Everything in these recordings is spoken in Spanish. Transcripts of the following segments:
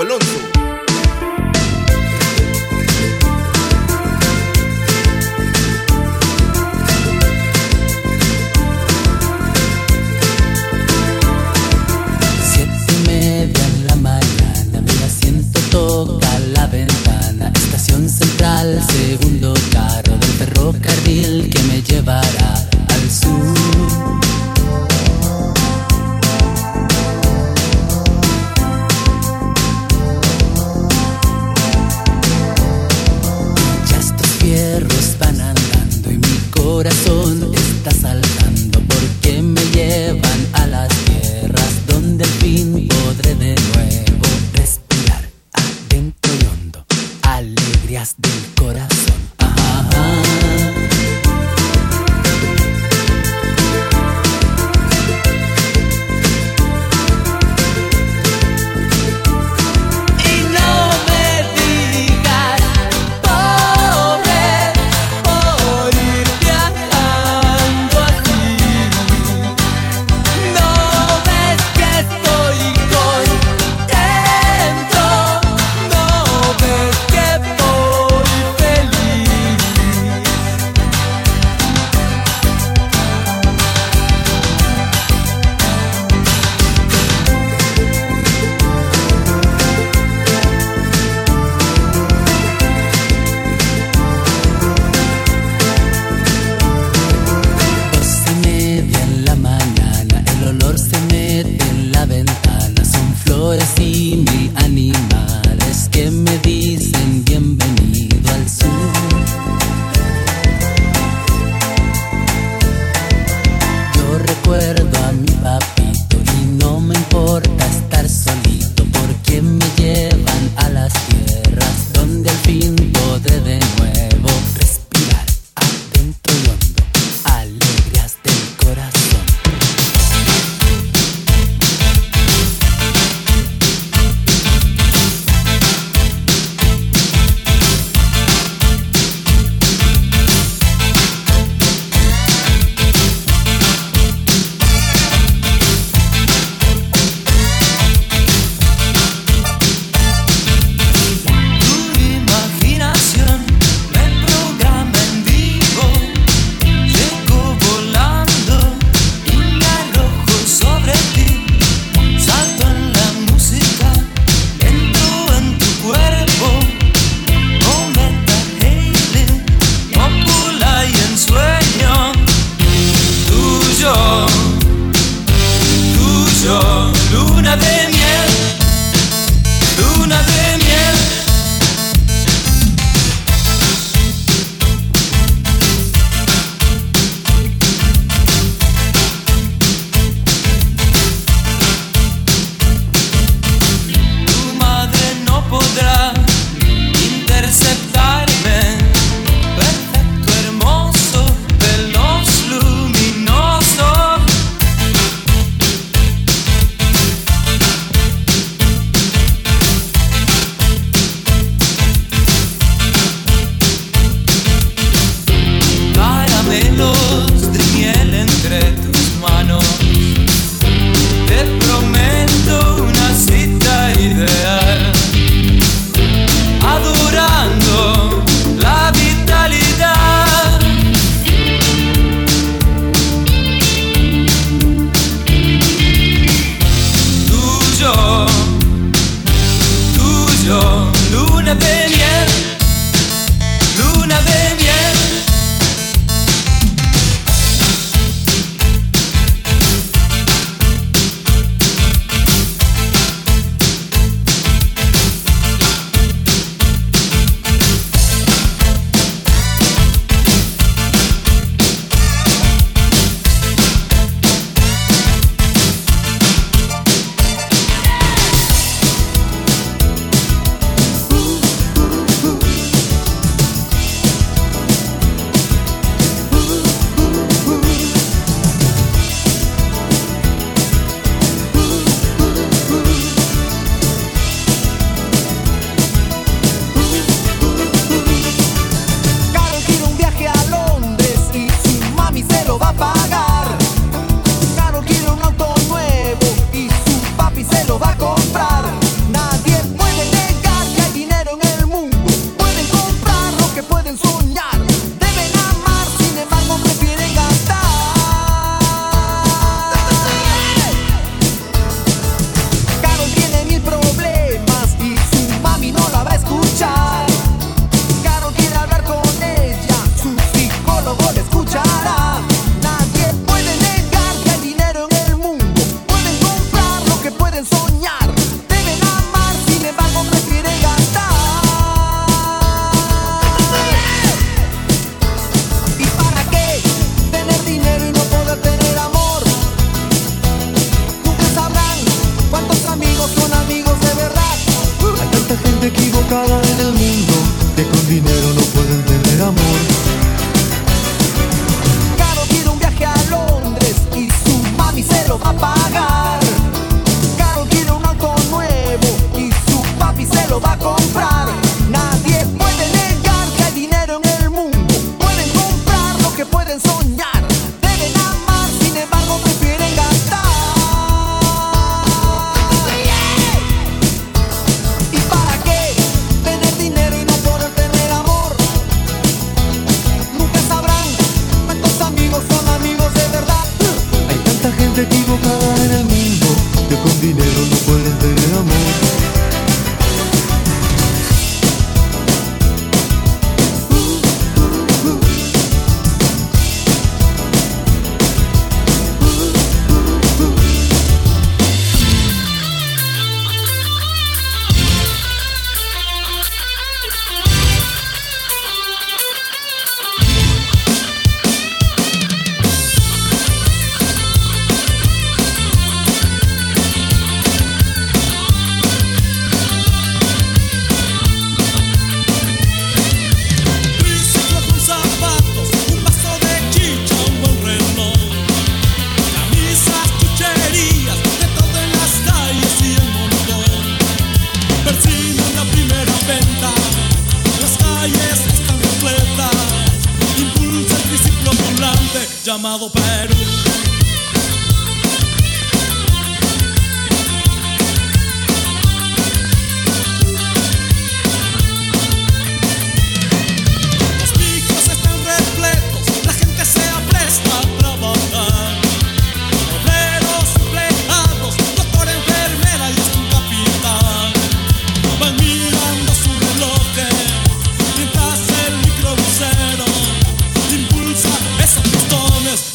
Diego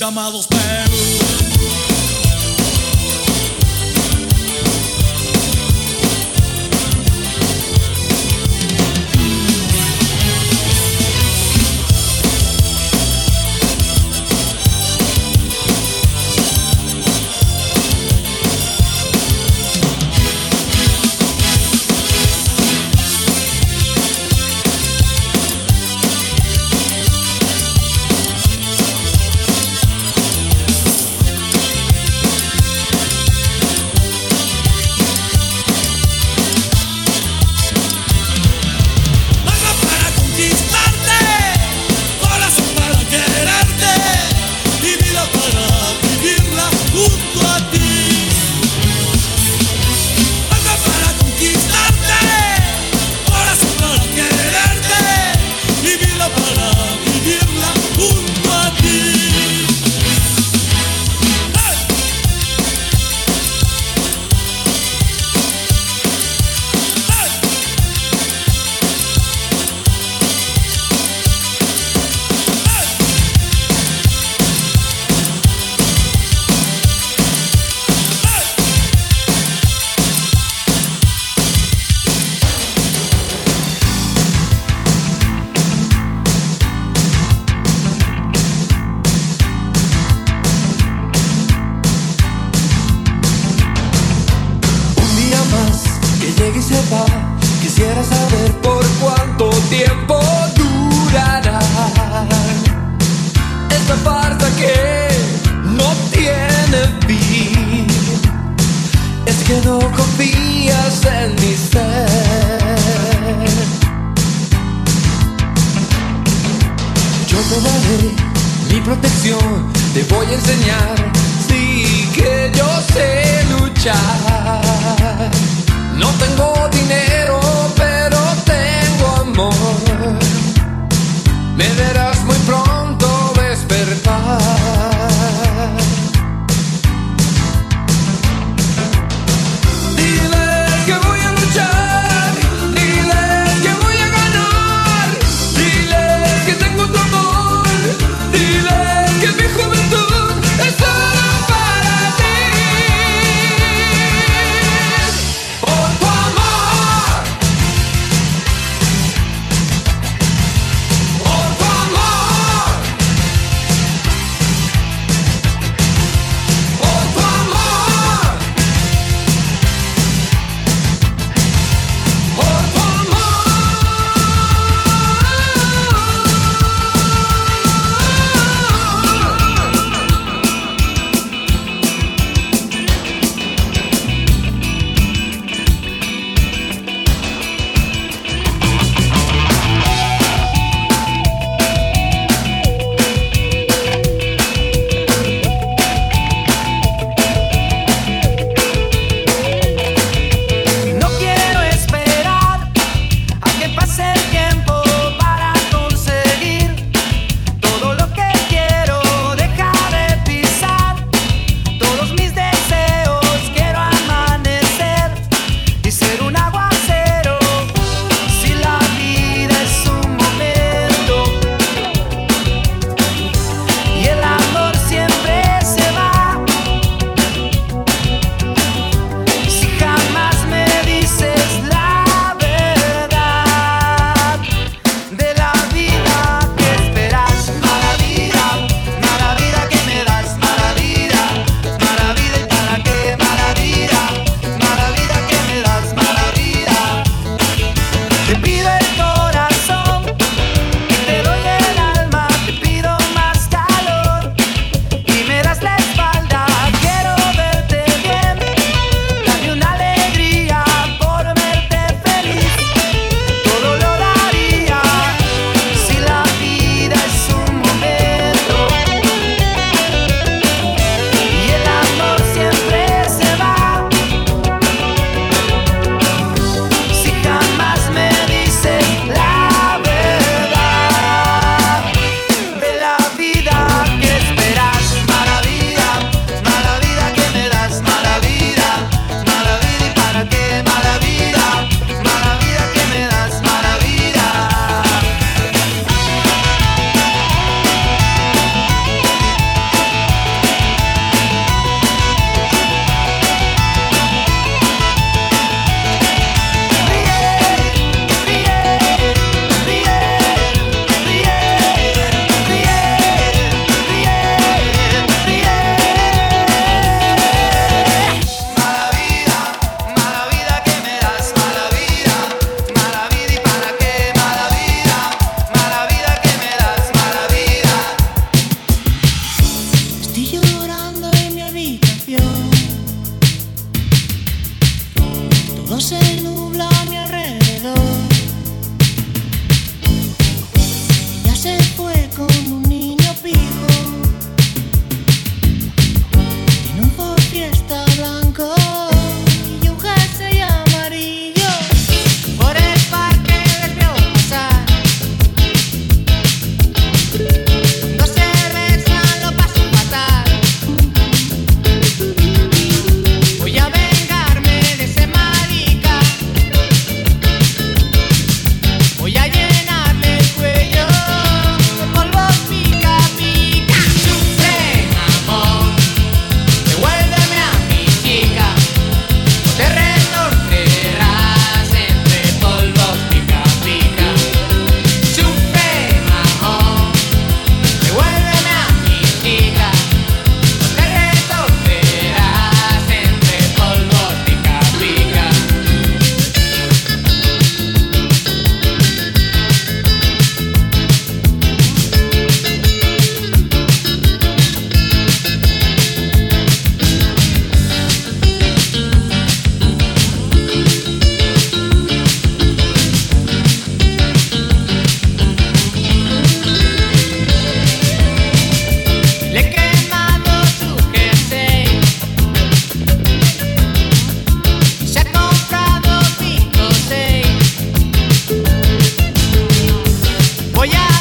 chamados Perú. Quisiera saber por cuánto tiempo durará esta farsa que no tiene fin. Es que no confías en mi ser. Yo te daré mi protección, te voy a enseñar, sí que yo sé luchar. No tengo dinero, pero tengo amor. Me verás sei voy a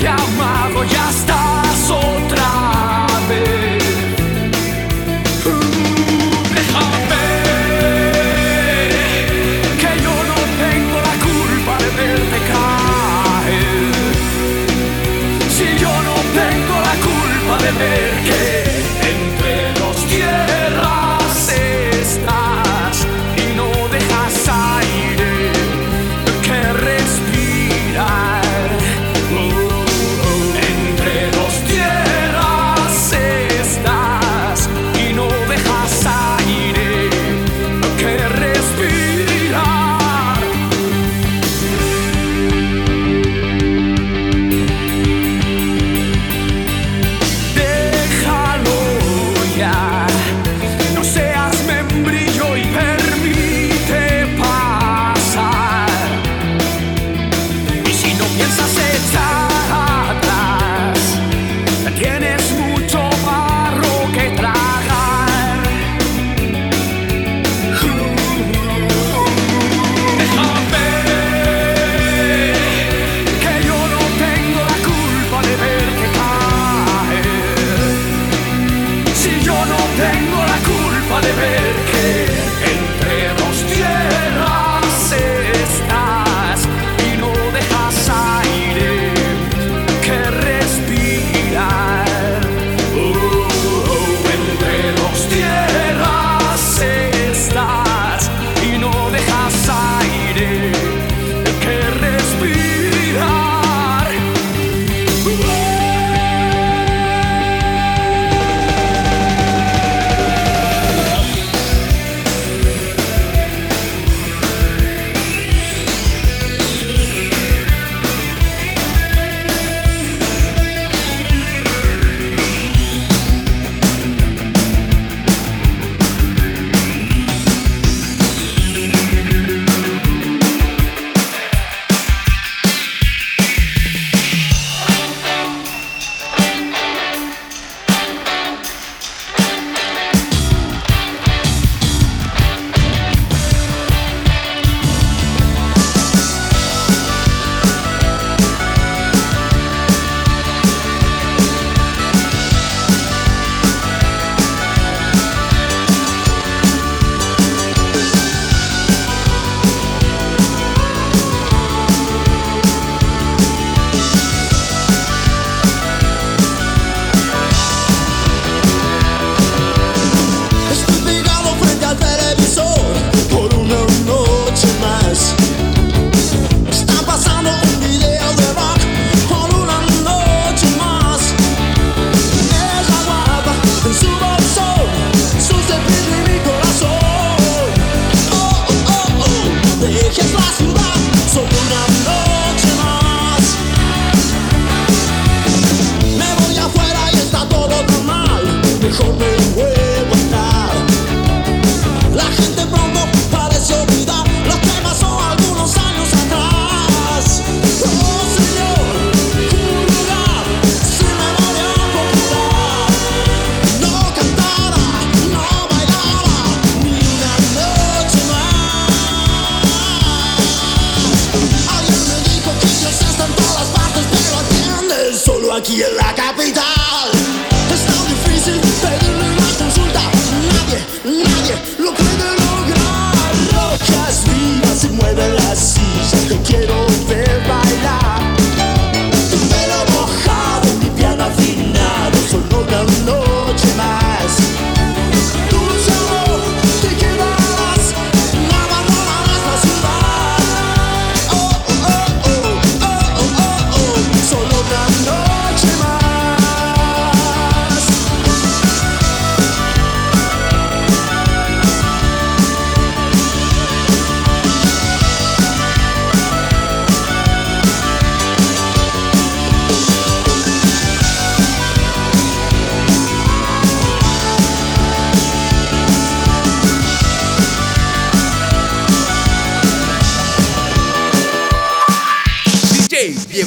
llamado, ya estás otra vez. Mm, déjame, que yo no tengo la culpa de verte caer. Si yo no tengo la culpa de verte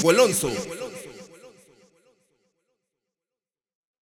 Diego Alonso.